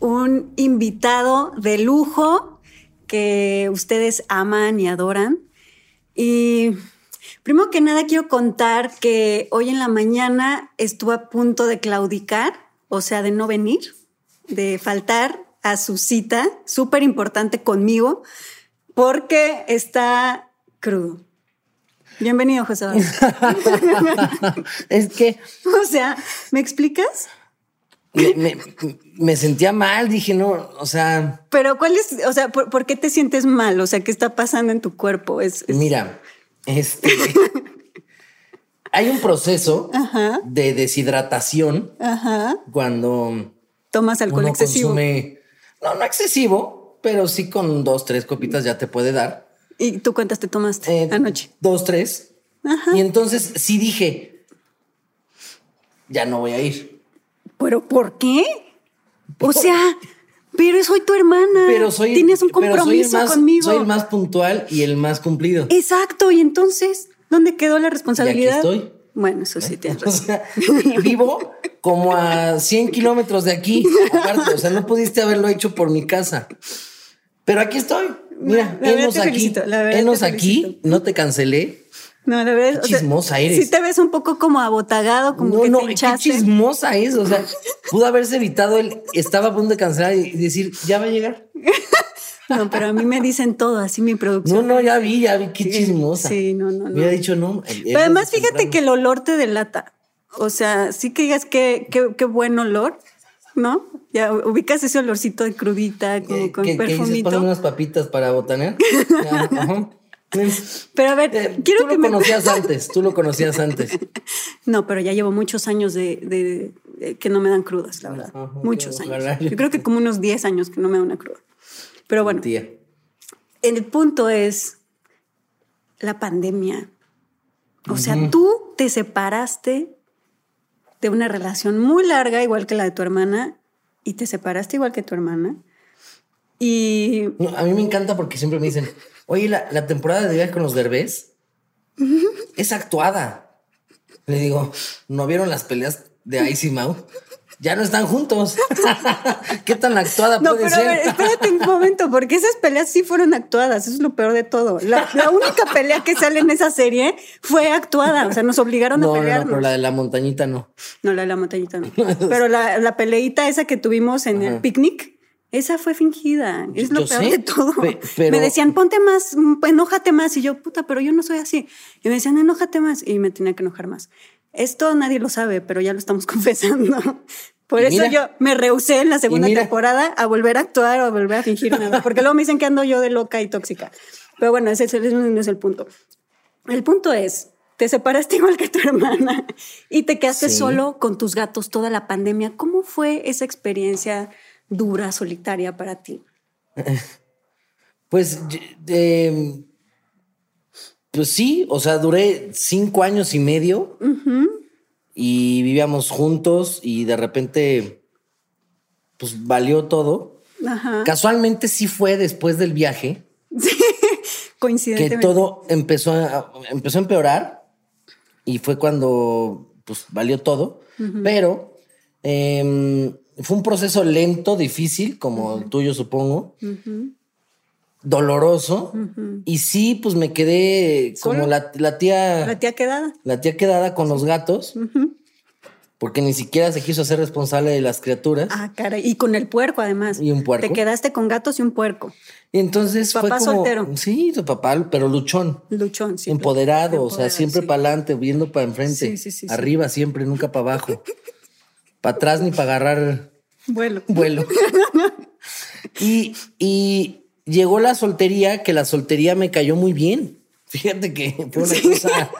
un invitado de lujo que ustedes aman y adoran. Y primero que nada quiero contar que hoy en la mañana estuve a punto de claudicar, o sea, de no venir, de faltar a su cita, súper importante conmigo, porque está crudo. Bienvenido, José. es que... O sea, ¿me explicas? Me, sentía mal, dije, no, o sea. Pero ¿cuál es, o sea, por, qué te sientes mal? O sea, ¿qué está pasando en tu cuerpo? Es, Mira, este. hay un proceso de deshidratación cuando. Tomas alcohol excesivo. no, no excesivo, pero sí con dos, tres copitas ya te puede dar. ¿Y tú cuántas te tomaste eh, anoche? Dos, tres. Y entonces sí dije, ya no voy a ir. ¿Pero por qué? O sea, pero soy tu hermana. Pero soy. Tienes un compromiso conmigo. Soy el más puntual y el más cumplido. Exacto. Y entonces, ¿dónde quedó la responsabilidad? aquí estoy. Bueno, eso sí tienes razón. vivo como a 100 kilómetros de aquí. Aparte, o sea, no pudiste haberlo hecho por mi casa. Pero aquí estoy. Mira, enos aquí. Enos aquí. No te cancelé. No, la verdad. Qué chismosa eres. Sí te ves un poco como abotagado, como que no, te qué chismosa es. O sea, pudo haberse evitado el estaba a punto de cancelar y decir, ya va a llegar. No, pero a mí me dicen todo, así mi producción. No, no, ya vi, ya vi, qué chismosa. Sí, no, no, no. Me había dicho no. Pero además, fíjate que el olor te delata. O sea, sí que digas qué, qué, buen olor, ¿no? Ya ubicas ese olorcito de crudita, como con perfumito. ¿Qué unas papitas para botanear? ajá. Pero a ver, eh, quiero tú que lo conocías antes, tú lo conocías antes. No, pero ya llevo muchos años de, que no me dan crudas, la verdad. muchos años. Yo creo que como unos 10 años que no me da una cruda. Pero bueno, Tía. el punto es la pandemia. O sea, tú te separaste de una relación muy larga, igual que la de tu hermana, y te separaste igual que tu hermana. Y... a mí me encanta porque siempre me dicen, Oye, la, temporada de viaje con los derbés es actuada. Le digo, ¿no vieron las peleas de Icy Mau? Ya no están juntos. ¿Qué tan actuada no, puede pero ser? A ver, espérate un momento, porque esas peleas sí fueron actuadas. Eso es lo peor de todo. La, única pelea que sale en esa serie fue actuada. O sea, nos obligaron a pelear. No, pero la de la montañita no. No, la de la montañita no. pero la, la peleita esa que tuvimos en el picnic esa fue fingida, es lo peor de todo. Me decían, ponte más, enójate más. Y yo, puta, pero yo no soy así. Y me decían, enójate más. Y me tenía que enojar más. Esto nadie lo sabe, pero ya lo estamos confesando. Por eso yo me rehusé en la segunda temporada a volver a actuar o a volver a fingir nada. Porque luego me dicen que ando yo de loca y tóxica. Pero bueno, ese, no es el punto. El punto es, te separaste igual que tu hermana y te quedaste solo con tus gatos toda la pandemia. ¿Cómo fue esa experiencia? Dura, solitaria para ti? Pues, pues sí, o sea, duré cinco años y medio y vivíamos juntos y de repente, pues valió todo. Casualmente sí fue después del viaje. Sí, coincidentemente. Que todo empezó a, empezó a empeorar y fue cuando, pues valió todo. Pero em, fue un proceso lento, difícil, como el tuyo supongo. Doloroso. Y sí, pues me quedé como la, tía. La tía quedada. La tía quedada con los gatos. Porque ni siquiera se quiso hacer responsable de las criaturas. Ah, cara. Y con el puerco, además. Y un puerco. Te quedaste con gatos y un puerco. Y entonces papá fue como, soltero. Sí, tu papá, pero luchón. Luchón, sí. Empoderado, o sea, siempre para adelante, viendo para enfrente. Sí, sí, Arriba siempre, nunca para abajo. para atrás ni para agarrar vuelo. Vuelo. y, y llegó la soltería, que la soltería me cayó muy bien. Fíjate que fue una cosa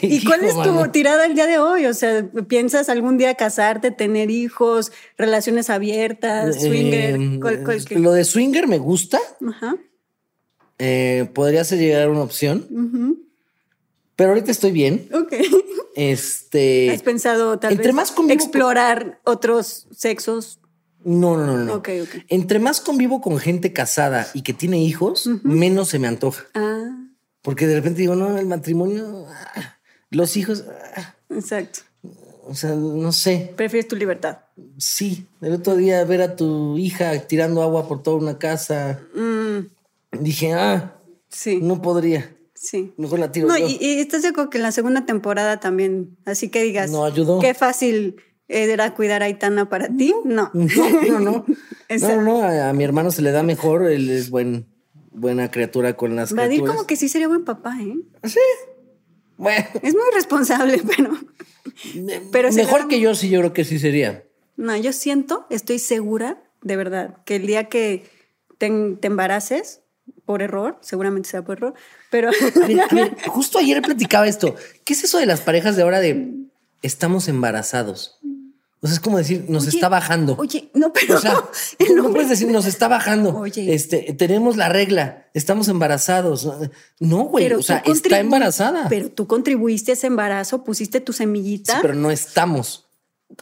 ¿Y cuál es tu tirada el día de hoy? O sea, ¿piensas algún día casarte, tener hijos, relaciones abiertas, eh, swinger? Lo de swinger me gusta. Ajá. Eh, podría ser llegar a una opción. Pero ahorita estoy bien. Ok. Este. ¿Has pensado tal vez explorar otros sexos? No, no, no, no. Ok, ok. Entre más convivo con gente casada y que tiene hijos, menos se me antoja. Ah. Porque de repente digo, no, el matrimonio, ah, los hijos. Ah. Exacto. O sea, no sé. Prefieres tu libertad. Sí. El otro día ver a tu hija tirando agua por toda una casa. Mm. Dije, ah, sí. no podría. Sí. Mejor la tiro. No, Y, estás de acuerdo que en la segunda temporada también, así que digas. No ayudó. Qué fácil era cuidar a Aitana para ti. No. No, no, no. no, no, a, mi hermano se le da mejor, él es buen, buena criatura con las Vadir como que sí sería buen papá, ¿eh? Sí. Bueno. Es muy responsable, pero. pero mejor que yo, sí, yo creo que sí sería. No, yo siento, estoy segura, de verdad, que el día que te, embaraces, por error, seguramente sea por error, pero... justo ayer platicaba esto. ¿Qué es eso de las parejas de ahora de estamos embarazados? O sea, es como decir, nos está bajando. Oye, no, pero. O sea, no puedes decir, nos está bajando. Oye. Este, tenemos la regla, estamos embarazados. No, güey. O sea, está embarazada. Pero tú contribuiste a ese embarazo, pusiste tu semillita. Sí, pero no estamos.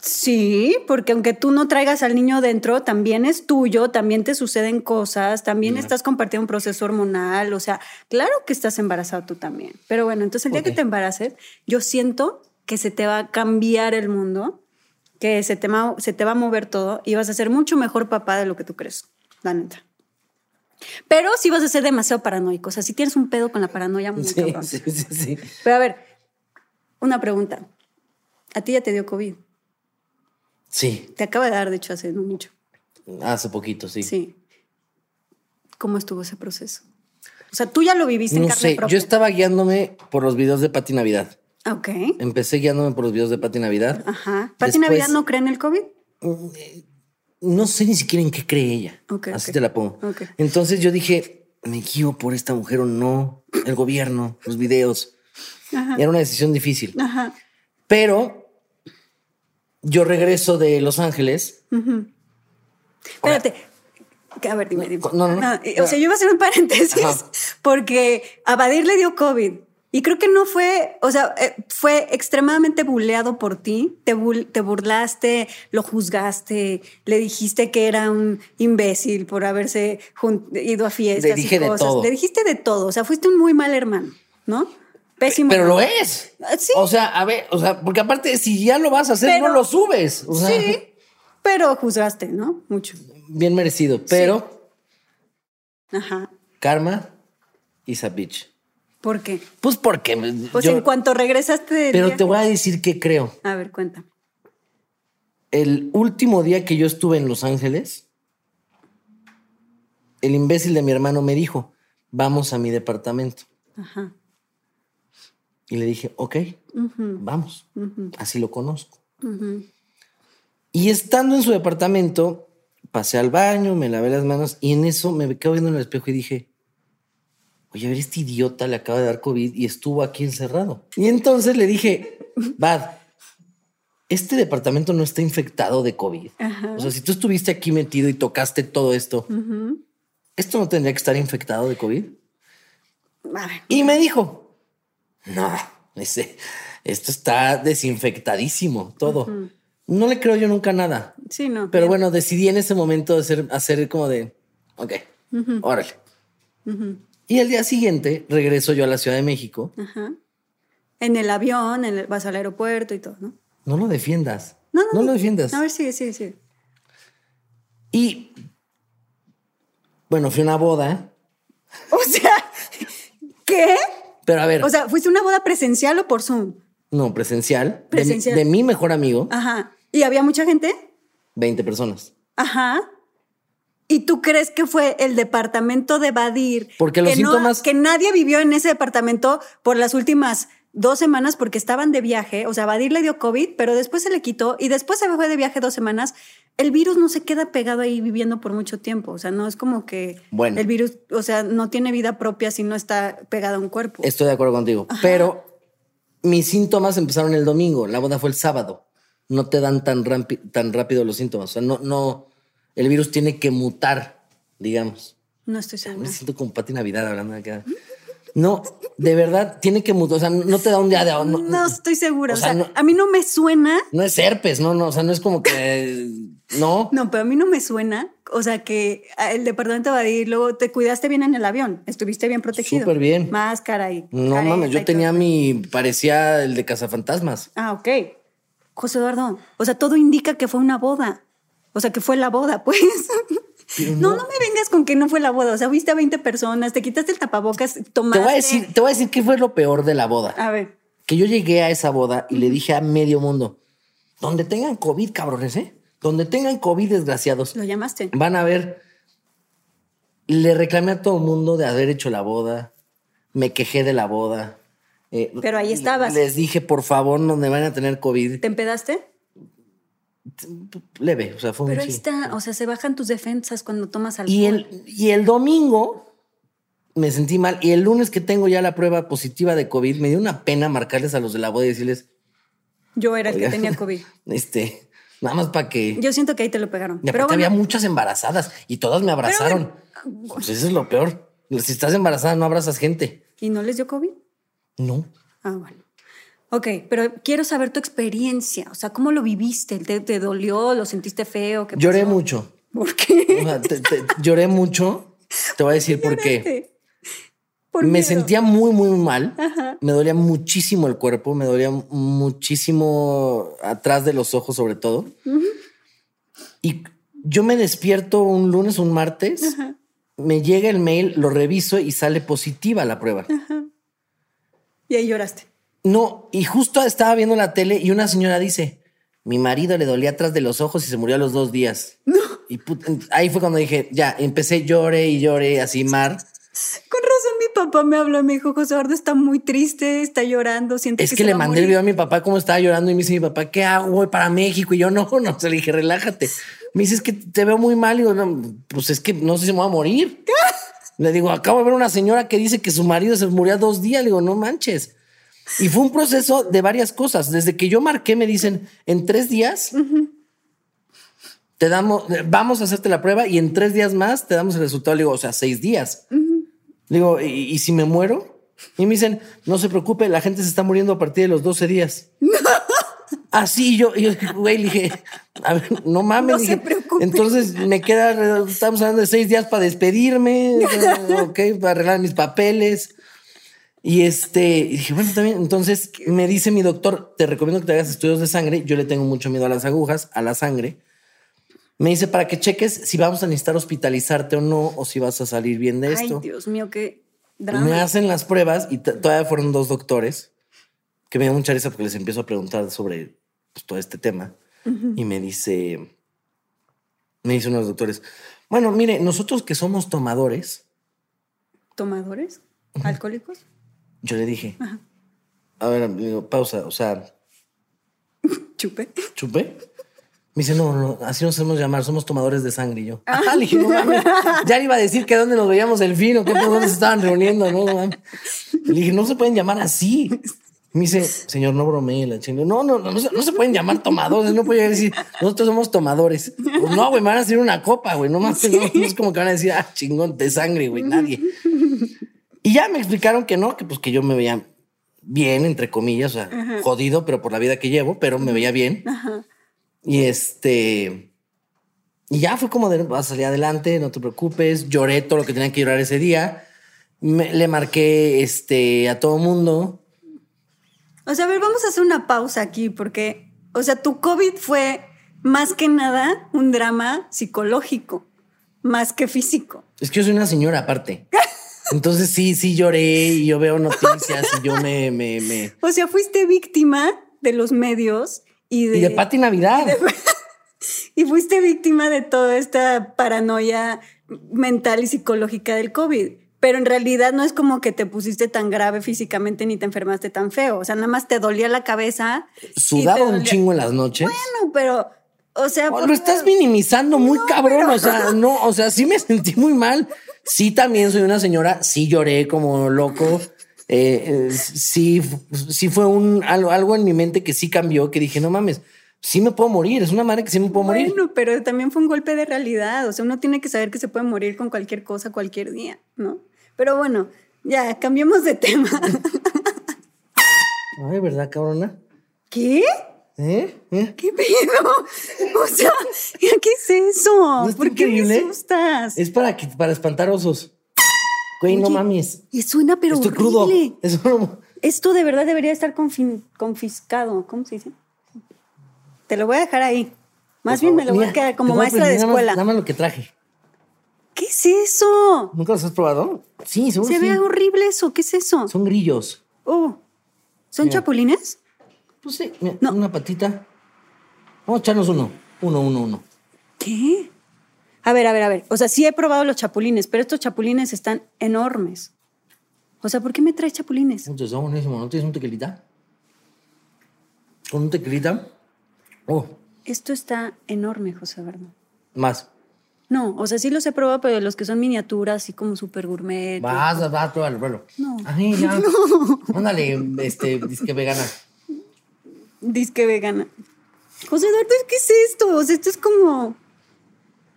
Sí, porque aunque tú no traigas al niño dentro, también es tuyo, también te suceden cosas, también estás compartiendo un proceso hormonal, o sea, claro que estás embarazado tú también. Pero bueno, entonces el día que te embaraces, yo siento que se te va a cambiar el mundo que se te, se te va a mover todo y vas a ser mucho mejor papá de lo que tú crees, la neta. Pero sí vas a ser demasiado paranoico. O sea, si tienes un pedo con la paranoia, muy sí, sí, sí, sí. Pero a ver, una pregunta. ¿A ti ya te dio COVID? Sí. Te acaba de dar, de hecho, hace no mucho. Hace poquito, sí. Sí. ¿Cómo estuvo ese proceso? O sea, tú ya lo viviste en carne sé, Yo estaba guiándome por los videos de Pati Navidad. Ok. Empecé guiándome por los videos de Pati Navidad. Ajá. ¿Pati Navidad no cree en el COVID? Mm, no sé ni siquiera en qué cree ella. Así te la pongo. Entonces yo dije, me guío por esta mujer o no, el gobierno, los videos. Era una decisión difícil. Ajá. Pero yo regreso de Los Ángeles. Espérate. A ver, dime, dime. No, no, no. O sea, yo iba a hacer un paréntesis porque a Badir le dio COVID. Y creo que no fue, o sea, eh, fue extremadamente buleado por ti. Te, te burlaste, lo juzgaste, le dijiste que era un imbécil por haberse ido a fiestas. Le dije de todo. Le dijiste de todo. O sea, fuiste un muy mal hermano, ¿no? Pésimo. Pero lo es. Ah, sí. O sea, a ver, o sea, porque aparte, si ya lo vas a hacer, no lo subes. sí, pero juzgaste, ¿no? Mucho. Bien merecido, pero. Ajá. Karma is a bitch. ¿Por qué? Pues porque. Pues en cuanto regresaste. pero te voy a decir qué creo. A ver, cuéntame. El último día que yo estuve en Los Ángeles, el imbécil de mi hermano me dijo: Vamos a mi departamento. Ajá. Y le dije: Ok, vamos. Así lo conozco. Y estando en su departamento, pasé al baño, me lavé las manos y en eso me quedo viendo en el espejo y dije: oye, a ver, este idiota le acaba de dar COVID y estuvo aquí encerrado. Y entonces le dije, Bad, este departamento no está infectado de COVID. O sea, si tú estuviste aquí metido y tocaste todo esto, ¿esto no tendría que estar infectado de COVID? Y me dijo, no, ese, esto está desinfectadísimo, todo. No le creo yo nunca nada. Sí, no. Pero bueno, decidí en ese momento hacer, hacer como de, ok, órale. Y el día siguiente regreso yo a la Ciudad de México. Ajá. En el avión, en el, vas al aeropuerto y todo, ¿no? No lo defiendas. No, no, no lo defiendas. A ver, sigue, sigue, sigue. Y bueno, fui a una boda. O sea, ¿qué? Pero a ver. O sea, ¿fuiste una boda presencial o por Zoom? No, presencial. Presencial. De mi, de mi mejor amigo. Ajá. ¿Y había mucha gente? 20 personas. Ajá. ¿Y tú crees que fue el departamento de Badir? Porque los síntomas. que nadie vivió en ese departamento por las últimas dos semanas porque estaban de viaje. O sea, Badir le dio COVID, pero después se le quitó y después se fue de viaje dos semanas. El virus no se queda pegado ahí viviendo por mucho tiempo. O sea, no es como que el virus, o sea, no tiene vida propia si no está pegado a un cuerpo. Estoy de acuerdo contigo. Pero mis síntomas empezaron el domingo, la boda fue el sábado. No te dan tan, tan rápido los síntomas. O sea, no, no, el virus tiene que mutar, digamos. No estoy segura. Me siento como Pati Navidad hablando de acá. No, de verdad, tiene que mutar. O sea, no te da un día de. No, no estoy segura. O sea, a mí no me suena. No es herpes, no, no. O sea, no es como que. No. No, pero a mí no me suena. O sea, que el departamento va a ir, luego te cuidaste bien en el avión, estuviste bien protegido. Súper bien. Máscara y. No mames, yo tenía mi. Parecía el de Cazafantasmas. Ah, ok. José Eduardo, o sea, todo indica que fue una boda. O sea, que fue la boda, pues. No, no, me vengas con que no fue la boda. O sea, viste a 20 personas, te quitaste el tapabocas, tomaste. Te voy a decir, te voy a decir qué fue lo peor de la boda. A ver. Que yo llegué a esa boda y le dije a medio mundo: donde tengan COVID, cabrones, ¿eh? Donde tengan COVID, desgraciados. Lo llamaste. Van a ver. Le reclamé a todo el mundo de haber hecho la boda. Me quejé de la boda. Eh, Pero ahí estabas. Les dije, por favor, donde van a tener COVID. ¿Te empedaste? Leve, o sea, fue Pero ahí está, o sea, se bajan tus defensas cuando tomas alcohol. Y el, y el domingo me sentí mal y el lunes que tengo ya la prueba positiva de COVID, me dio una pena marcarles a los de la boda y decirles... Yo era el que tenía COVID. Este, nada más para que... Yo siento que ahí te lo pegaron. pero había muchas embarazadas y todas me abrazaron. Pues eso es lo peor. Si estás embarazada no abrazas gente. ¿Y no les dio COVID? No. Ah, bueno. Ok, pero quiero saber tu experiencia. O sea, ¿cómo lo viviste? ¿Te, dolió? ¿Lo sentiste feo? lloré mucho. ¿Por qué? lloré mucho. Te voy a decir por qué. me sentía muy, muy mal. Me dolía muchísimo el cuerpo, me dolía muchísimo atrás de los ojos, sobre todo. Y yo me despierto un lunes, un martes, me llega el mail, lo reviso y sale positiva la prueba. Y ahí lloraste. No, y justo estaba viendo la tele y una señora dice, mi marido le dolía atrás de los ojos y se murió a los dos días. No. Y ahí fue cuando dije, ya, empecé lloré y lloré así mar. Con razón mi papá me habló, me dijo, José Eduardo está muy triste, está llorando, siente es que, le mandé el video a mi papá cómo estaba llorando y me dice mi papá, ¿qué hago? Voy para México y yo no, no, se le dije, relájate. Me dice, es que te veo muy mal y digo, no, pues es que no sé si me voy a morir. le digo, acabo de ver una señora que dice que su marido se murió a dos días. Le digo, no manches. Y fue un proceso de varias cosas. Desde que yo marqué, me dicen, en tres días te damos, vamos a hacerte la prueba y en tres días más te damos el resultado. Le digo, o sea, seis días. Le digo, ¿y, si me muero? Y me dicen, no se preocupe, la gente se está muriendo a partir de los 12 días. Así yo, yo, güey, le dije, a ver, no mames. No se entonces me queda, estamos hablando de seis días para despedirme, ok, para arreglar mis papeles. Y este, dije, bueno, también, entonces me dice mi doctor, te recomiendo que te hagas estudios de sangre. Yo le tengo mucho miedo a las agujas, a la sangre. Me dice para que cheques si vamos a necesitar hospitalizarte o no, o si vas a salir bien de esto. Ay, Dios mío, qué drama. Me hacen las pruebas y todavía fueron dos doctores que me dio mucha risa porque les empiezo a preguntar sobre pues, todo este tema. Y me dice, me dice uno de los doctores, bueno, mire, nosotros que somos tomadores. ¿Tomadores? ¿Alcohólicos? Yo le dije, a ver, digo, pausa, o sea. Chupe. ¿Chupe? Me dice, no, no, así nos hacemos llamar, somos tomadores de sangre. Y yo, ah, le dije, no mames, ya le iba a decir que dónde nos veíamos el fin o qué, dónde se estaban reuniendo, no, mames. Le dije, no se pueden llamar así. Me dice, señor, no bromee la chingo. No, no, no, no se, no se pueden llamar tomadores. No puedo decir, nosotros somos tomadores. Pues no, güey, me van a hacer una copa, güey. No más, no, no, es como que van a decir, ah, chingón, de sangre, güey, nadie. Y ya me explicaron que no, que pues que yo me veía bien, entre comillas, o sea, jodido, pero por la vida que llevo, pero me veía bien. Y este. Y ya fue como de vas a salir adelante, no te preocupes. Lloré todo lo que tenía que llorar ese día. le marqué este, a todo mundo. O sea, a ver, vamos a hacer una pausa aquí porque, o sea, tu COVID fue más que nada un drama psicológico, más que físico. Es que yo soy una señora aparte. Entonces sí, sí lloré y yo veo noticias y yo me, me, me... O sea, fuiste víctima de los medios y de... Y de Pati Navidad. Y, fuiste víctima de toda esta paranoia mental y psicológica del COVID. Pero en realidad no es como que te pusiste tan grave físicamente ni te enfermaste tan feo. O sea, nada más te dolía la cabeza. Sudaba un chingo en las noches. Bueno, pero o sea, lo estás minimizando muy cabrón. O sea, no, o sea, sí me sentí muy mal. Sí, también soy una señora. Sí lloré como loco. eh, sí, sí fue un algo, algo en mi mente que sí cambió, que dije, no mames, sí me puedo morir, es una madre que sí me puedo morir. Bueno, pero también fue un golpe de realidad, o sea, uno tiene que saber que se puede morir con cualquier cosa, cualquier día, ¿no? Pero bueno, ya, cambiemos de tema. Ay, ¿verdad, cabrona? ¿Qué? ¿Eh? ¿Eh? ¿Qué pedo? O sea, ¿qué es eso? ¿No ¿Por qué me asustas? Es para, para espantar osos. Güey, no mames. Y suena pero Estoy crudo. Eso Esto de verdad debería estar confiscado. ¿Cómo se dice? Te lo voy a dejar ahí. Más bien me lo voy a quedar como maestra de escuela. Nada más, lo que traje. ¿Qué es eso? ¿Nunca los has probado? Sí, seguro Se ve horrible eso. ¿Qué es eso? Son grillos. Oh. ¿Son chapulines? Pues sí, mira, una patita. Vamos a echarnos uno. Uno, uno, uno. ¿Qué? A ver, a ver, a ver. O sea, sí he probado los chapulines, pero estos chapulines están enormes. O sea, ¿por qué me traes chapulines? Entonces, buenísimo. ¿No tienes un tequilita? ¿Con un tequilita? Oh. Esto está enorme, José Bernardo. Más. No, o sea, sí los he probado, pero los que son miniaturas, así como súper gourmet. Vas, vas, vas, pruébalo, pruébalo. No. Ay, ya. No. Ándale, este, disque vegana. Disque vegana. José Eduardo, ¿qué es esto? O sea, esto es como...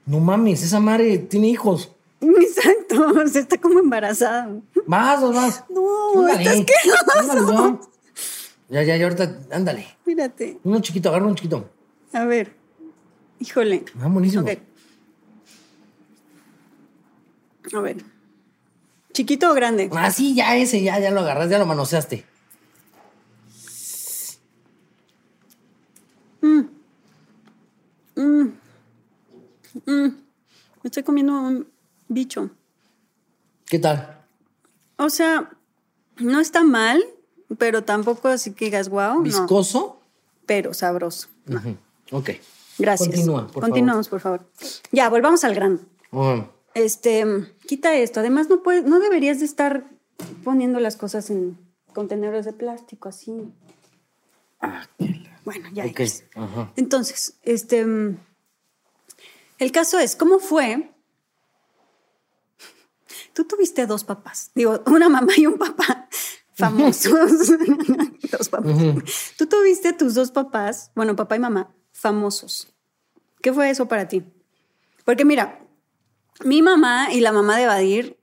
No mames, esa madre tiene hijos. Exacto, o sea, está como embarazada. Más, más. No, ándale, estás Ya, ya, ya, ahorita, ándale. Mírate. Uno chiquito, agarra un chiquito. A ver. Híjole. Ah, buenísimo. A ver. ¿Chiquito o grande? Ah, sí, ya ese, ya, ya lo agarras, ya lo manoseaste. Mm. Estoy comiendo un bicho. ¿Qué tal? O sea, no está mal, pero tampoco así que digas, wow. ¿Viscoso? Pero sabroso. Ok. Gracias. Continúa, por Continuamos, por favor. Ya, volvamos al grano. Este, quita esto. Además, no, puedes, no deberías de estar poniendo las cosas en contenedores de plástico así. Ah, bueno, ya. Okay. Entonces, este, el caso es, ¿cómo fue? Tú tuviste dos papás, digo, una mamá y un papá famosos. dos papás. Tú tuviste tus dos papás, bueno, papá y mamá, famosos. ¿Qué fue eso para ti? Porque mira, mi mamá y la mamá de Badir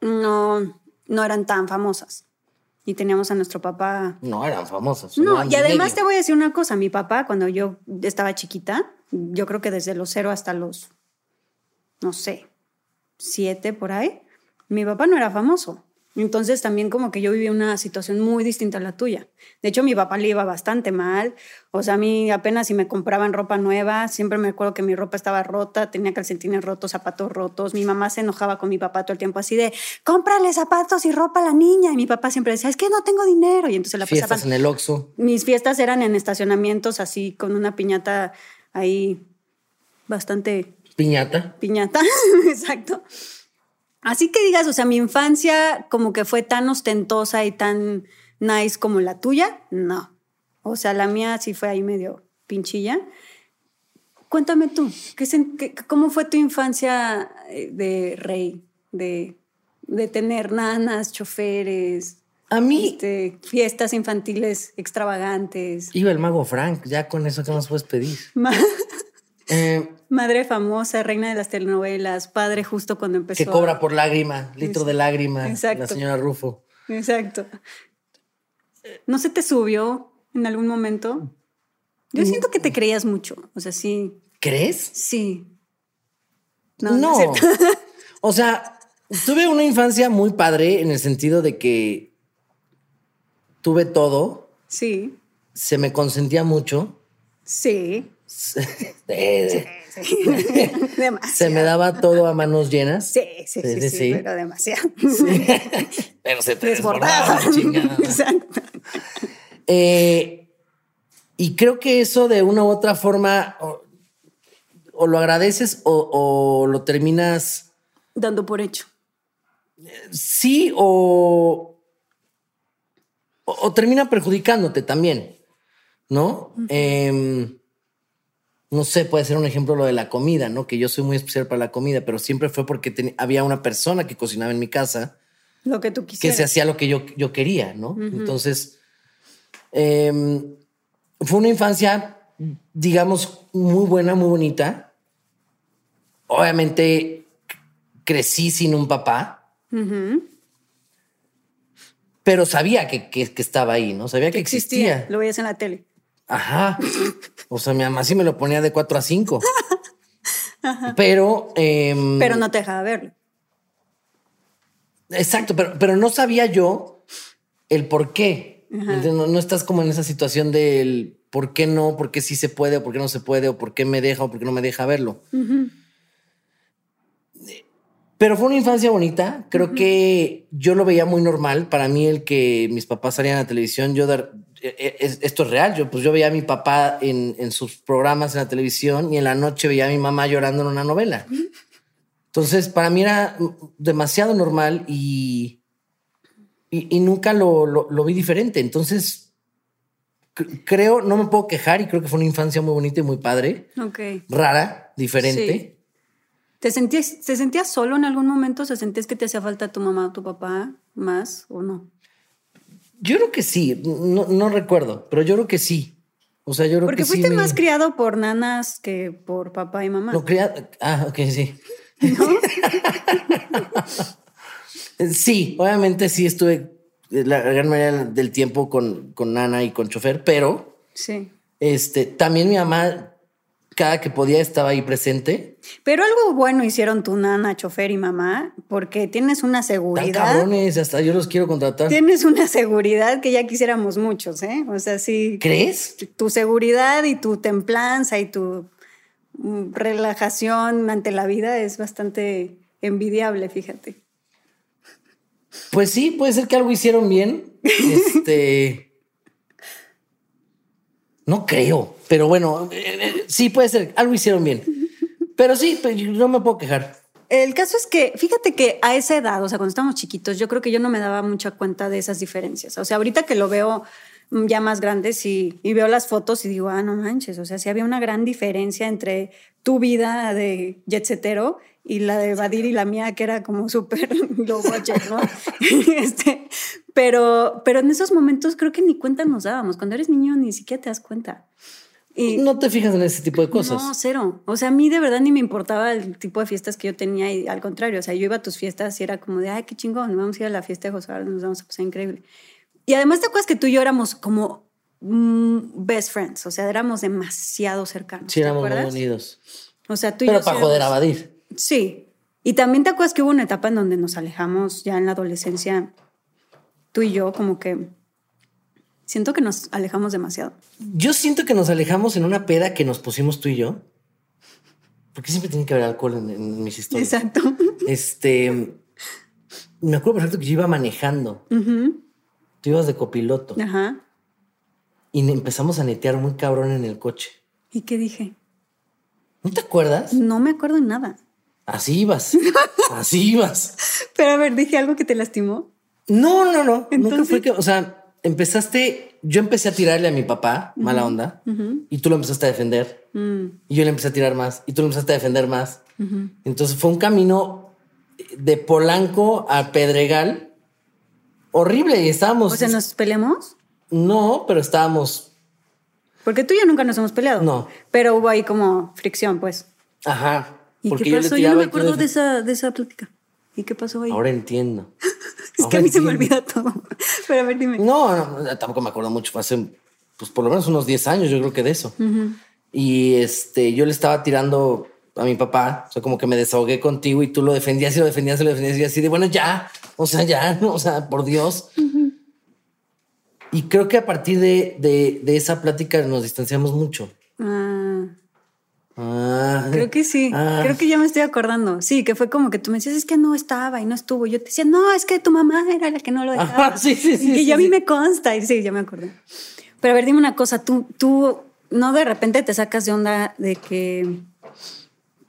no, no eran tan famosas. Y teníamos a nuestro papá. No eran famosas. No, y además te voy a decir una cosa. Mi papá, cuando yo estaba chiquita, yo creo que desde los cero hasta los, no sé, siete por ahí, mi papá no era famoso. Entonces también como que yo viví una situación muy distinta a la tuya. De hecho, mi papá le iba bastante mal. O sea, a mí apenas si me compraban ropa nueva, siempre me acuerdo que mi ropa estaba rota, tenía calcetines rotos, zapatos rotos. Mi mamá se enojaba con mi papá todo el tiempo así de, cómprale zapatos y ropa a la niña. Y mi papá siempre decía, es que no tengo dinero. Y entonces la Fiestas en el Oxxo. Mis fiestas eran en estacionamientos así con una piñata ahí bastante... Piñata. Piñata, exacto. Así que digas, o sea, mi infancia como que fue tan ostentosa y tan nice como la tuya, no. O sea, la mía sí fue ahí medio pinchilla. Cuéntame tú, ¿qué, ¿cómo fue tu infancia eh, de rey? De, tener nanas, choferes. A mí. Este, fiestas infantiles extravagantes. Iba el mago Frank, ya con eso, ¿qué más puedes pedir? Eh, Madre famosa, reina de las telenovelas, padre justo cuando empezó. Que cobra por lágrima, litro de lágrima, la señora Rufo. Exacto. ¿No se te subió en algún momento? Yo siento que te creías mucho, o sea, sí. ¿Crees? Sí. No. no. o sea, tuve una infancia muy padre en el sentido de que tuve todo. Sí. Se me consentía mucho. Sí. Se me daba todo a manos llenas. Sí, sí, sí, pero demasiado. pero se te desbordaba. Exacto. Eh, y creo que eso de una u otra forma o, lo agradeces o, lo terminas dando por hecho. Sí, o, o, termina perjudicándote también, ¿no? No sé, puede ser un ejemplo lo de la comida, ¿no? Que yo soy muy especial para la comida, pero siempre fue porque había una persona que cocinaba en mi casa Lo que tú quisieras. Que se hacía lo que yo, yo quería, ¿no? Entonces, em, fue una infancia, digamos, muy buena, muy bonita. Obviamente crecí sin un papá. Pero sabía que, estaba ahí, ¿no? Sabía que, existía. Lo veías en la tele. Ajá. O sea, mi mamá sí me lo ponía de 4 a 5. Pero. Em, pero no te dejaba verlo. Exacto, pero, pero no sabía yo el por qué. No, estás como en esa situación del por qué no, por qué sí se puede, o por qué no se puede, o por qué me deja, o por qué no me deja verlo. Pero fue una infancia bonita. Creo que yo lo veía muy normal. Para mí, el que mis papás salían a la televisión, yo esto es real. Yo, pues yo veía a mi papá en, sus programas en la televisión y en la noche veía a mi mamá llorando en una novela. Entonces, para mí era demasiado normal y, y, nunca lo, lo, vi diferente. Entonces, creo, no me puedo quejar y creo que fue una infancia muy bonita y muy padre. Ok. Rara, diferente. ¿Te sentías, ¿Te sentías solo en algún momento? ¿Se sentías que te hacía falta tu mamá o tu papá más o no? Yo creo que sí, no, recuerdo, pero yo creo que sí. O sea, yo creo Porque que fuiste más criado por nanas que por papá y mamá. No, criado. Ah, ok, sí. sí, obviamente sí estuve la gran mayoría del tiempo con, con nana y con chofer, pero. Sí. Este, también mi mamá cada que podía estaba ahí presente. Pero algo bueno hicieron tu nana, chofer y mamá, porque tienes una seguridad. Tan cabrones, hasta yo los quiero contratar. Tienes una seguridad que ya quisiéramos muchos, ¿eh? O sea, sí. ¿Crees? Tu seguridad y tu templanza y tu mm, relajación ante la vida es bastante envidiable, fíjate. Pues sí, puede ser que algo hicieron bien. Este. No creo, pero bueno, eh, eh, sí puede ser, algo hicieron bien. Pero sí, pues, no me puedo quejar. El caso es que, fíjate que a esa edad, o sea, cuando estábamos chiquitos, yo creo que yo no me daba mucha cuenta de esas diferencias. O sea, ahorita que lo veo mm, ya más grande sí, y veo las fotos y digo, ah, no manches, o sea, sí había una gran diferencia entre tu vida de jetsetero y la de Badir y la mía, que era como súper low budget, ¿no? este, pero, pero en esos momentos creo que ni cuenta nos dábamos. Cuando eres niño ni siquiera te das cuenta. Y no te fijas en ese tipo de cosas. No, cero. O sea, a mí de verdad ni me importaba el tipo de fiestas que yo tenía y al contrario, o sea, yo iba a tus fiestas y era como de, ay, qué chingón, vamos a ir a la fiesta de José, nos vamos a pasar increíble. Y además te acuerdas que tú y yo éramos como mm, best friends, o sea, éramos demasiado cercanos. Sí, éramos muy unidos. O sea, tú y Pero para joder a Badir. Sí. Y también te acuerdas que hubo una etapa en donde nos alejamos ya en la adolescencia tú y yo como que siento que nos alejamos demasiado. Yo siento que nos alejamos en una peda que nos pusimos tú y yo. Porque siempre tiene que haber alcohol en, mis historias. Exacto. Este, me acuerdo perfecto que yo iba manejando. Tú ibas de copiloto. Ajá. Y empezamos a netear muy cabrón en el coche. ¿Y qué dije? ¿No te acuerdas? No me acuerdo de nada. Así ibas. Así ibas. Pero a ver, dije algo que te lastimó. No, no, no. Nunca fue que, o sea, empezaste, yo empecé a tirarle a mi papá, mala onda, y tú lo empezaste a defender. Mm. Y yo le empecé a tirar más, y tú lo empezaste a defender más. Entonces fue un camino de Polanco a Pedregal horrible y estábamos. O sea, ¿nos peleamos? No, pero estábamos. Porque tú y yo nunca nos hemos peleado. No. Pero hubo ahí como fricción, pues. Ajá. ¿Y qué pasó? Yo, no me acuerdo de esa, de esa plática. ¿Y qué pasó ahí? Ahora entiendo. es que a mí se me olvida todo. Pero a ver, dime. No, tampoco me acuerdo mucho. Fue hace, pues por lo menos unos 10 años, yo creo que de eso. Y este, yo le estaba tirando a mi papá, o sea, como que me desahogué contigo y tú lo defendías y lo defendías y lo defendías y así de, bueno, ya, o sea, ya, o sea, por Dios. Y creo que a partir de, de, de, esa plática nos distanciamos mucho. Ah. Ah. Creo que sí, ah. creo que ya me estoy acordando. Sí, que fue como que tú me decías, es que no estaba y no estuvo. Yo te decía, no, es que tu mamá era la que no lo dejaba. sí, sí, sí. Y ya a mí me consta. Y sí, ya me acordé. Pero a ver, dime una cosa, tú, tú no de repente te sacas de onda de que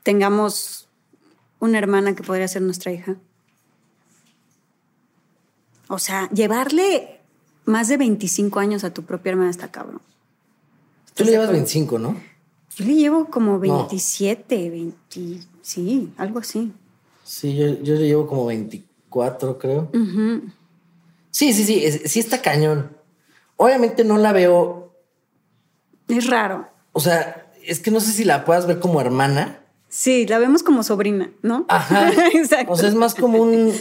tengamos una hermana que podría ser nuestra hija. O sea, llevarle más de 25 años a tu propia hermana está cabrón. Tú le llevas 25, ¿no? Yo le llevo como 27, 20, sí, algo así. Sí, yo, le llevo como 20, cuatro, creo. Sí, sí, sí, sí está cañón. Obviamente no la veo. Es raro. O sea, es que no sé si la puedas ver como hermana. Sí, la vemos como sobrina, ¿no? Ajá. Exacto. O sea, es más como un.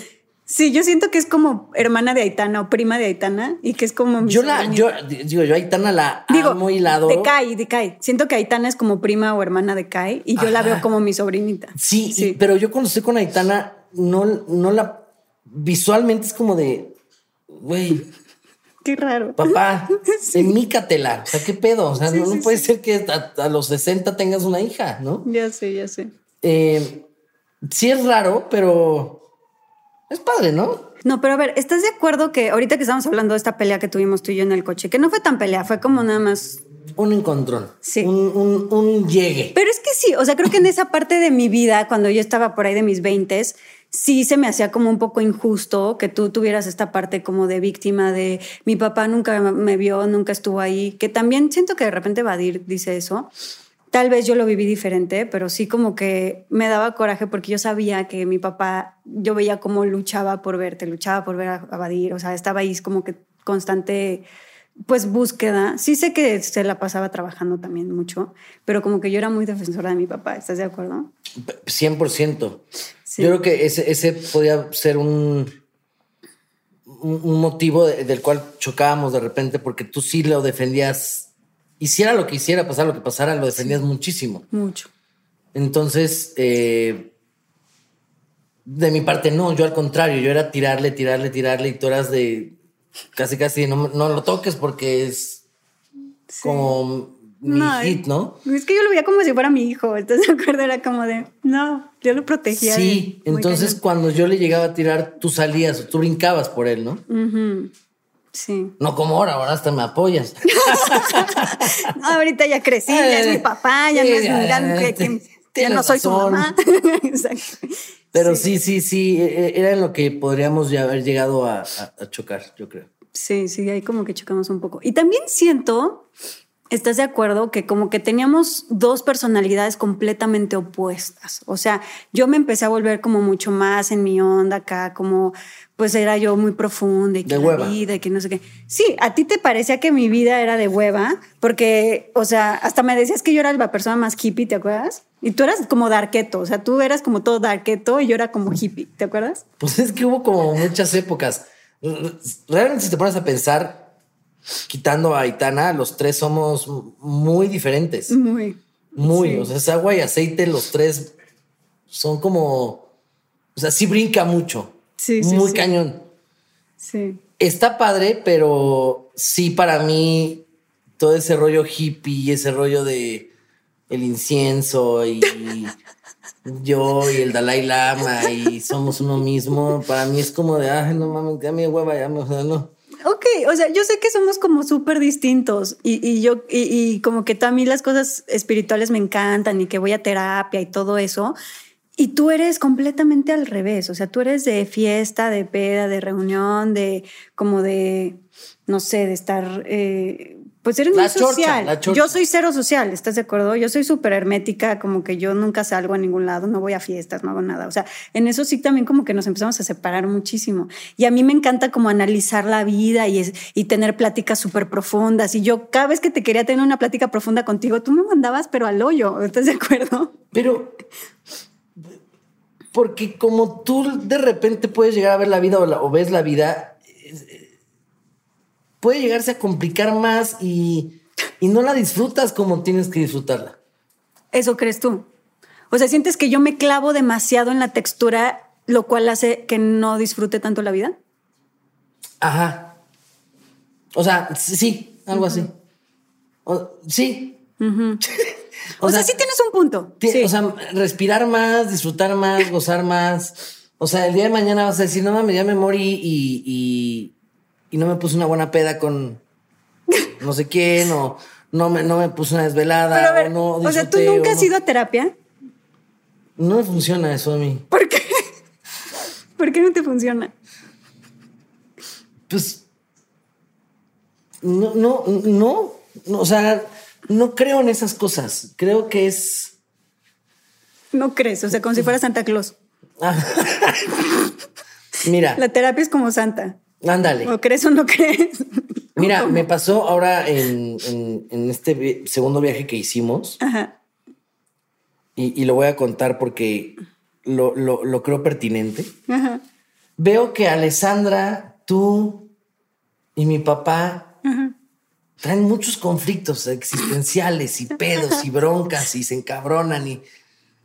Sí, yo siento que es como hermana de Aitana o prima de Aitana y que es como Yo la, yo digo, yo Aitana la digo, amo y la adoro. De Kai, de Kai. Siento que Aitana es como prima o hermana de Kai y yo la veo como mi sobrinita. Sí, sí. pero yo cuando estoy con Aitana, no, no la visualmente es como de güey. Qué raro. Papá, emícatela. O sea, ¿qué pedo? O sea, no, puede ser que a, los 60 tengas una hija, ¿no? Ya sé, ya sé. Eh, sí es raro, pero es padre, ¿no? No, pero a ver, ¿estás de acuerdo que ahorita que estamos hablando de esta pelea que tuvimos tú y yo en el coche, que no fue tan pelea, fue como nada más un encontrón. Sí. Un, un, llegue. Pero es que sí, o sea, creo que en esa parte de mi vida, cuando yo estaba por ahí de mis veintes, sí se me hacía como un poco injusto que tú tuvieras esta parte como de víctima de mi papá nunca me vio, nunca estuvo ahí, que también siento que de repente Vadir dice eso. Tal vez yo lo viví diferente, pero sí como que me daba coraje porque yo sabía que mi papá, yo veía cómo luchaba por verte, luchaba por ver a, Badir, o sea, estaba ahí como que constante, pues búsqueda. Sí sé que se la pasaba trabajando también mucho, pero como que yo era muy defensora de mi papá, ¿estás de acuerdo? 100%. Yo creo que ese, ese podía ser un, un motivo del cual chocábamos de repente porque tú sí lo defendías hiciera lo que hiciera, pasar lo que pasara, lo defendías muchísimo. Mucho. Entonces, eh, de mi parte, no, yo al contrario, yo era tirarle, tirarle, tirarle y tú eras de casi, casi no, no lo toques porque es como mi hit, ¿no? Es que yo lo veía como si fuera mi hijo, entonces de acuerdo era como de, no, yo lo protegía. Sí, entonces cuando yo le llegaba a tirar, tú salías, tú brincabas por él, ¿no? Sí. No como ahora, ahora hasta me apoyas. ahorita ya crecí, ya es mi papá, ya no es mi que, ya no soy su mamá. Pero sí. sí, sí, e, e, era en lo que podríamos ya haber llegado a, a chocar, yo creo. Sí, sí, ahí como que chocamos un poco. Y también siento ¿Estás de acuerdo que como que teníamos dos personalidades completamente opuestas? O sea, yo me empecé a volver como mucho más en mi onda acá, como pues era yo muy profunda y que la vida y que no sé qué. Sí, a ti te parecía que mi vida era de hueva, porque, o sea, hasta me decías que yo era la persona más hippie, ¿te acuerdas? Y tú eras como darketo, o sea, tú eras como todo darketo y yo era como hippie, ¿te acuerdas? Pues es que hubo como muchas épocas. Realmente si te pones a pensar, quitando a Aitana, los tres somos muy diferentes. Muy. Muy, o sea, es agua y aceite, los tres son como, o sea, sí brinca mucho. Sí, Muy cañón. Sí. Está padre, pero sí para mí todo ese rollo hippie, ese rollo de el incienso y yo y el Dalai Lama y somos uno mismo, para mí es como de, ay, no mames, ya mi hueva, ya me, no. Ok, o sea, yo sé que somos como súper distintos y, y yo, y, y, como que también las cosas espirituales me encantan y que voy a terapia y todo eso. Y tú eres completamente al revés, o sea, tú eres de fiesta, de peda, de reunión, de como de, no sé, de estar, eh, pues eres muy social. Yo soy cero social, ¿estás de acuerdo? Yo soy súper hermética, como que yo nunca salgo a ningún lado, no voy a fiestas, no hago nada. O sea, en eso sí también como que nos empezamos a separar muchísimo. Y a mí me encanta como analizar la vida y, y tener pláticas súper profundas. Y yo cada vez que te quería tener una plática profunda contigo, tú me mandabas, pero al hoyo, ¿estás de acuerdo? Pero porque como tú de repente puedes llegar a ver la vida o, ves la vida, puede llegarse a complicar más y, no la disfrutas como tienes que disfrutarla. ¿Eso crees tú? O sea, ¿sientes que yo me clavo demasiado en la textura, lo cual hace que no disfrute tanto la vida? Ajá. O sea, sí, algo así. sí. O, sea, sí tienes un punto. O sea, respirar más, disfrutar más, gozar más. O sea, el día de mañana vas a decir, no mames, ya me morí y, y, no me puse una buena peda con no sé quién, o no me, no me puse una desvelada, o no O sea, ¿tú nunca has ido a terapia? No me funciona eso a mí. ¿Por qué? ¿Por qué no te funciona? Pues. No, no, no. no o sea, no creo en esas cosas. Creo que es. No crees, o sea, como si fuera Santa Claus. Mira. La terapia es como santa. Ándale. ¿O crees o no crees? Mira, me pasó ahora en, este segundo viaje que hicimos. Ajá. Y, lo voy a contar porque lo, creo pertinente. Ajá. Veo que Alessandra, tú y mi papá traen muchos conflictos existenciales y pedos y broncas y se encabronan y,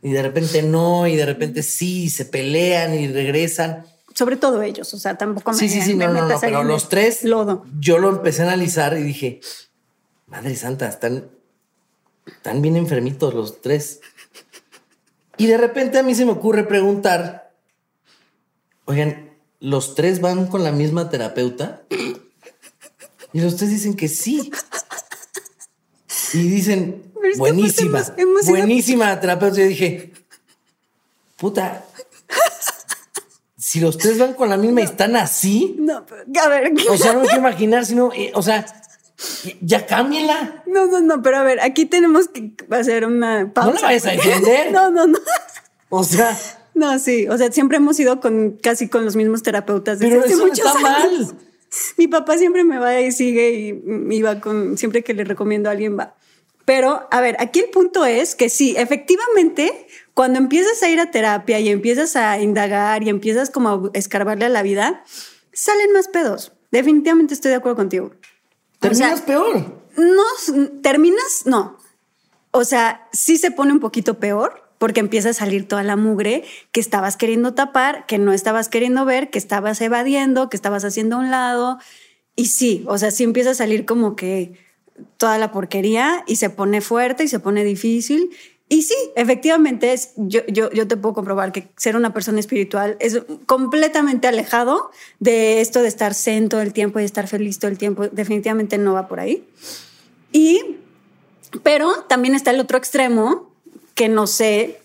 y de repente no, y de repente sí, y se pelean y regresan. Sobre todo ellos, o sea, tampoco me Sí, sí, sí, no, no, no, pero los tres, lodo. yo lo empecé a analizar y dije, madre santa, están, están bien enfermitos los tres. Y de repente a mí se me ocurre preguntar, oigan, ¿los tres van con la misma terapeuta? Y los tres dicen que sí. Y dicen, buenísima, buenísima terapeuta. Yo dije, puta, si los tres van con la misma y están así. No, a ver. O sea, no me quiero imaginar, sino, eh, o sea, ya cámbiala. No, no, no, pero a ver, aquí tenemos que hacer una pausa. No la vayas a defender. no, no, no. O sea. No, sí, o sea, siempre hemos ido con casi con los mismos terapeutas. Desde pero eso está mal. Mi papá siempre me va y sigue y, va con, siempre que le recomiendo a alguien va. Pero, a ver, aquí el punto es que sí, efectivamente, cuando empiezas a ir a terapia y empiezas a indagar y empiezas como a escarbarle a la vida, salen más pedos. Definitivamente estoy de acuerdo contigo. Terminas peor. No, terminas, no. O sea, sí se pone un poquito peor, porque empieza a salir toda la mugre que estabas queriendo tapar, que no estabas queriendo ver, que estabas evadiendo, que estabas haciendo a un lado. Y sí, o sea, sí empieza a salir como que toda la porquería y se pone fuerte y se pone difícil. Y sí, efectivamente, es, yo, yo, yo te puedo comprobar que ser una persona espiritual es completamente alejado de esto de estar zen todo el tiempo y estar feliz todo el tiempo. Definitivamente no va por ahí. Y, pero también está el otro extremo, que no sé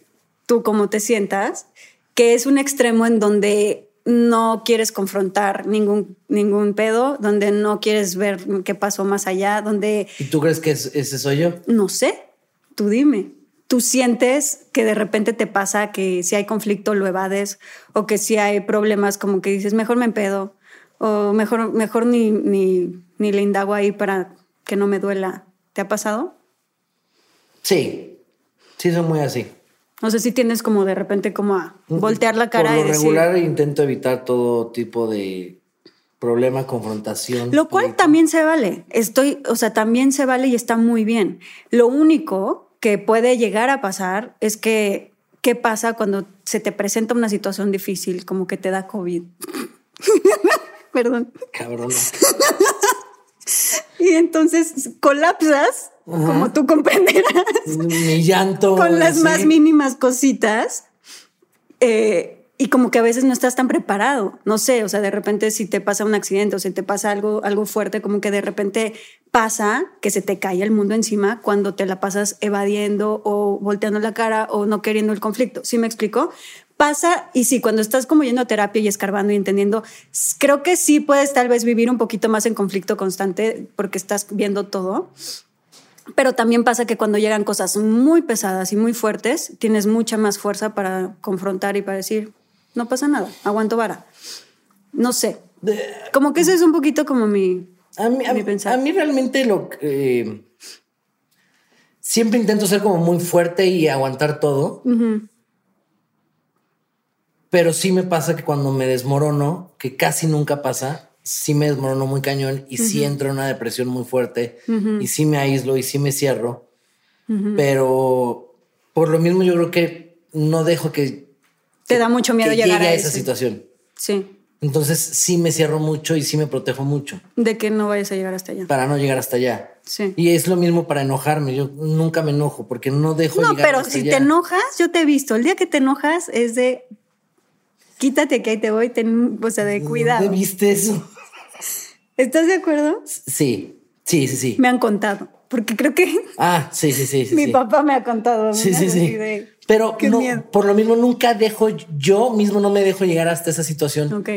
tú cómo te sientas, que es un extremo en donde no quieres confrontar ningún, ningún pedo, donde no quieres ver qué pasó más allá, donde... ¿Y tú crees que ese soy yo? No sé, tú dime. ¿Tú sientes que de repente te pasa que si hay conflicto lo evades o que si hay problemas como que dices, mejor me empedo o mejor, mejor ni, ni, ni le indago ahí para que no me duela? ¿Te ha pasado? Sí, Sí, son muy así. No sé si tienes como de repente como a voltear la cara. Por lo regular intento evitar todo tipo de problema, confrontación. Lo cual también se vale. Estoy, o sea, también se vale y está muy bien. Lo único que puede llegar a pasar es que, ¿qué pasa cuando se te presenta una situación difícil, como que te da COVID? Perdón. Cabrón. Y entonces colapsas como tú comprenderás. Mi llanto. Con las más mínimas cositas. Eh, y como que a veces no estás tan preparado. No sé, o sea, de repente si te pasa un accidente o si te pasa algo, algo fuerte, como que de repente pasa que se te cae el mundo encima cuando te la pasas evadiendo o volteando la cara o no queriendo el conflicto. ¿Sí me explico? Pasa y sí, cuando estás como yendo a terapia y escarbando y entendiendo, creo que sí puedes tal vez vivir un poquito más en conflicto constante porque estás viendo todo pero también pasa que cuando llegan cosas muy pesadas y muy fuertes, tienes mucha más fuerza para confrontar y para decir, no pasa nada, aguanto vara. No sé. Como que eso es un poquito como mi, a mí, a, mí realmente lo que... siempre intento ser como muy fuerte y aguantar todo. Pero sí me pasa que cuando me desmorono, que casi nunca pasa, sí me desmorono muy cañón y sí entro en una depresión muy fuerte y sí me aíslo y sí me cierro. Pero por lo mismo yo creo que no dejo que... Te da mucho miedo llegar a, esa situación. Sí. Entonces sí me cierro mucho y sí me protejo mucho. De que no vayas a llegar hasta allá. Para no llegar hasta allá. Sí. Y es lo mismo para enojarme. Yo nunca me enojo porque no dejo no, llegar pero si te enojas, yo te he visto. El día que te enojas es de quítate que ahí te voy, ten, o sea, de cuidado. ¿Dónde viste eso? ¿Estás de acuerdo? Sí, sí, sí, sí. Me han contado, porque creo que... Ah, sí, sí, sí. mi papá me ha contado. Sí, sí, sí. Pero no, por lo mismo nunca dejo, yo mismo no me dejo llegar hasta esa situación. Ok.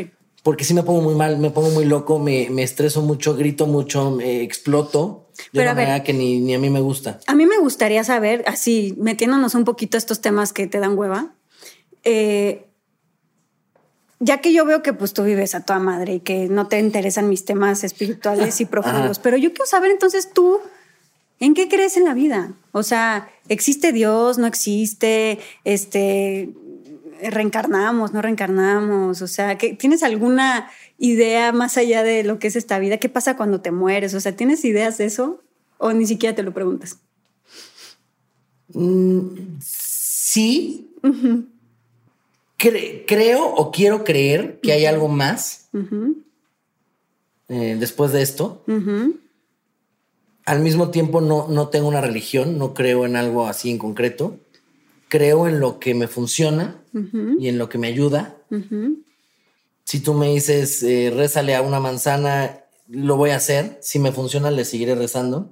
Porque sí me pongo muy mal, me pongo muy loco, me, me estreso mucho, grito mucho, me exploto de una manera que ni, ni a mí me gusta. A mí me gustaría saber, así metiéndonos un poquito a estos temas que te dan hueva, eh, ya que yo veo que pues tú vives a toda madre y que no te interesan mis temas espirituales y profundos, pero yo quiero saber entonces tú, ¿en qué crees en la vida? O sea, ¿existe Dios? ¿No existe? Este, reencarnamos, no reencarnamos, o sea, ¿tienes alguna idea más allá de lo que es esta vida? ¿Qué pasa cuando te mueres? O sea, ¿tienes ideas de eso o ni siquiera te lo preguntas? Mm, sí. Creo o quiero creer que hay algo más eh, después de esto. Al mismo tiempo no, no tengo una religión, no creo en algo así en concreto creo en lo que me funciona y en lo que me ayuda. Si tú me dices, eh, rézale a una manzana, lo voy a hacer. Si me funciona, le seguiré rezando.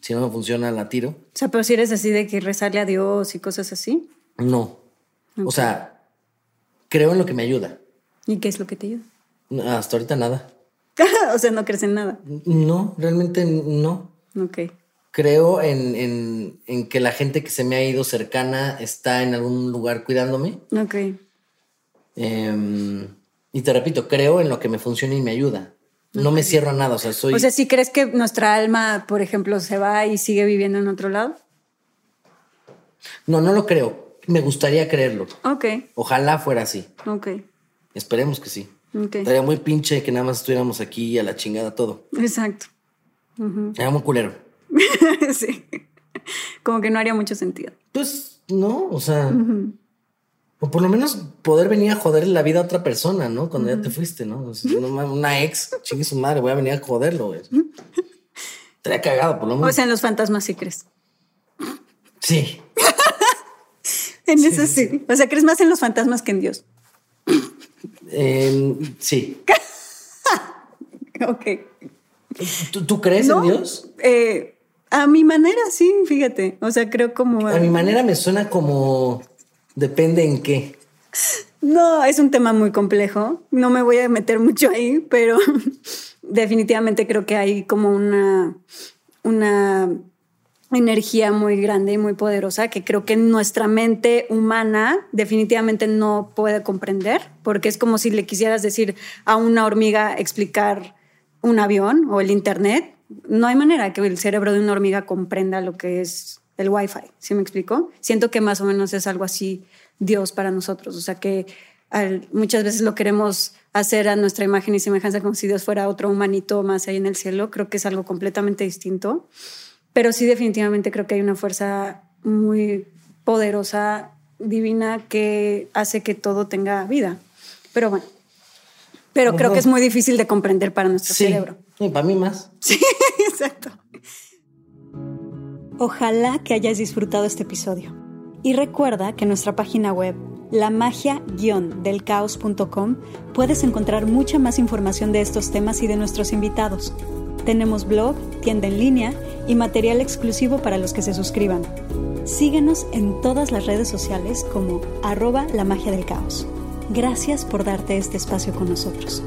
Si no me funciona, la tiro. O sea, pero si eres así de que rezarle a Dios y cosas así. No. O sea, creo en lo que me ayuda. ¿Y qué es lo que te ayuda? Hasta ahorita nada. o sea, no crees en nada. No, realmente no. Ok creo en, que la gente que se me ha ido cercana está en algún lugar cuidándome. Ok. Em, y te repito, creo en lo que me funciona y me ayuda. No me cierro a nada, o sea, soy... O sea, ¿sí crees que nuestra alma, por ejemplo, se va y sigue viviendo en otro lado? No, no lo creo. Me gustaría creerlo. Ok. Ojalá fuera así. Ok. Esperemos que sí. Estaría muy pinche que nada más estuviéramos aquí a la chingada todo. Exacto. Era muy culero. sí. Como que no haría mucho sentido. Pues no, o sea. O por lo menos poder venir a joder la vida a otra persona, ¿no? Cuando ya te fuiste, ¿no? una ex, chingue su madre, voy a venir a joderlo, güey. Estaría cagado, por lo menos. O sea, en los fantasmas sí crees. Sí. en eso sí. O sea, crees más en los fantasmas que en Dios. sí. ok. ¿Tú, crees en Dios? Eh, a mi manera, sí, fíjate. O sea, creo como. A mi manera me suena como. Depende en qué. No, es un tema muy complejo. No me voy a meter mucho ahí, pero definitivamente creo que hay como una, una energía muy grande y muy poderosa que creo que nuestra mente humana definitivamente no puede comprender, porque es como si le quisieras decir a una hormiga explicar un avión o el Internet. No hay manera que el cerebro de una hormiga comprenda lo que es el Wi-Fi, ¿sí me explico? Siento que más o menos es algo así Dios para nosotros, o sea que muchas veces lo queremos hacer a nuestra imagen y semejanza como si Dios fuera otro humanito más ahí en el cielo, creo que es algo completamente distinto, pero sí definitivamente creo que hay una fuerza muy poderosa, divina, que hace que todo tenga vida. Pero bueno, pero creo que es muy difícil de comprender para nuestro cerebro. Y para mí más. Sí, exacto. Ojalá que hayas disfrutado este episodio. Y recuerda que en nuestra página web, la magia-delcaos.com, puedes encontrar mucha más información de estos temas y de nuestros invitados. Tenemos blog, tienda en línea y material exclusivo para los que se suscriban. Síguenos en todas las redes sociales como arroba la magia del caos. Gracias por darte este espacio con nosotros.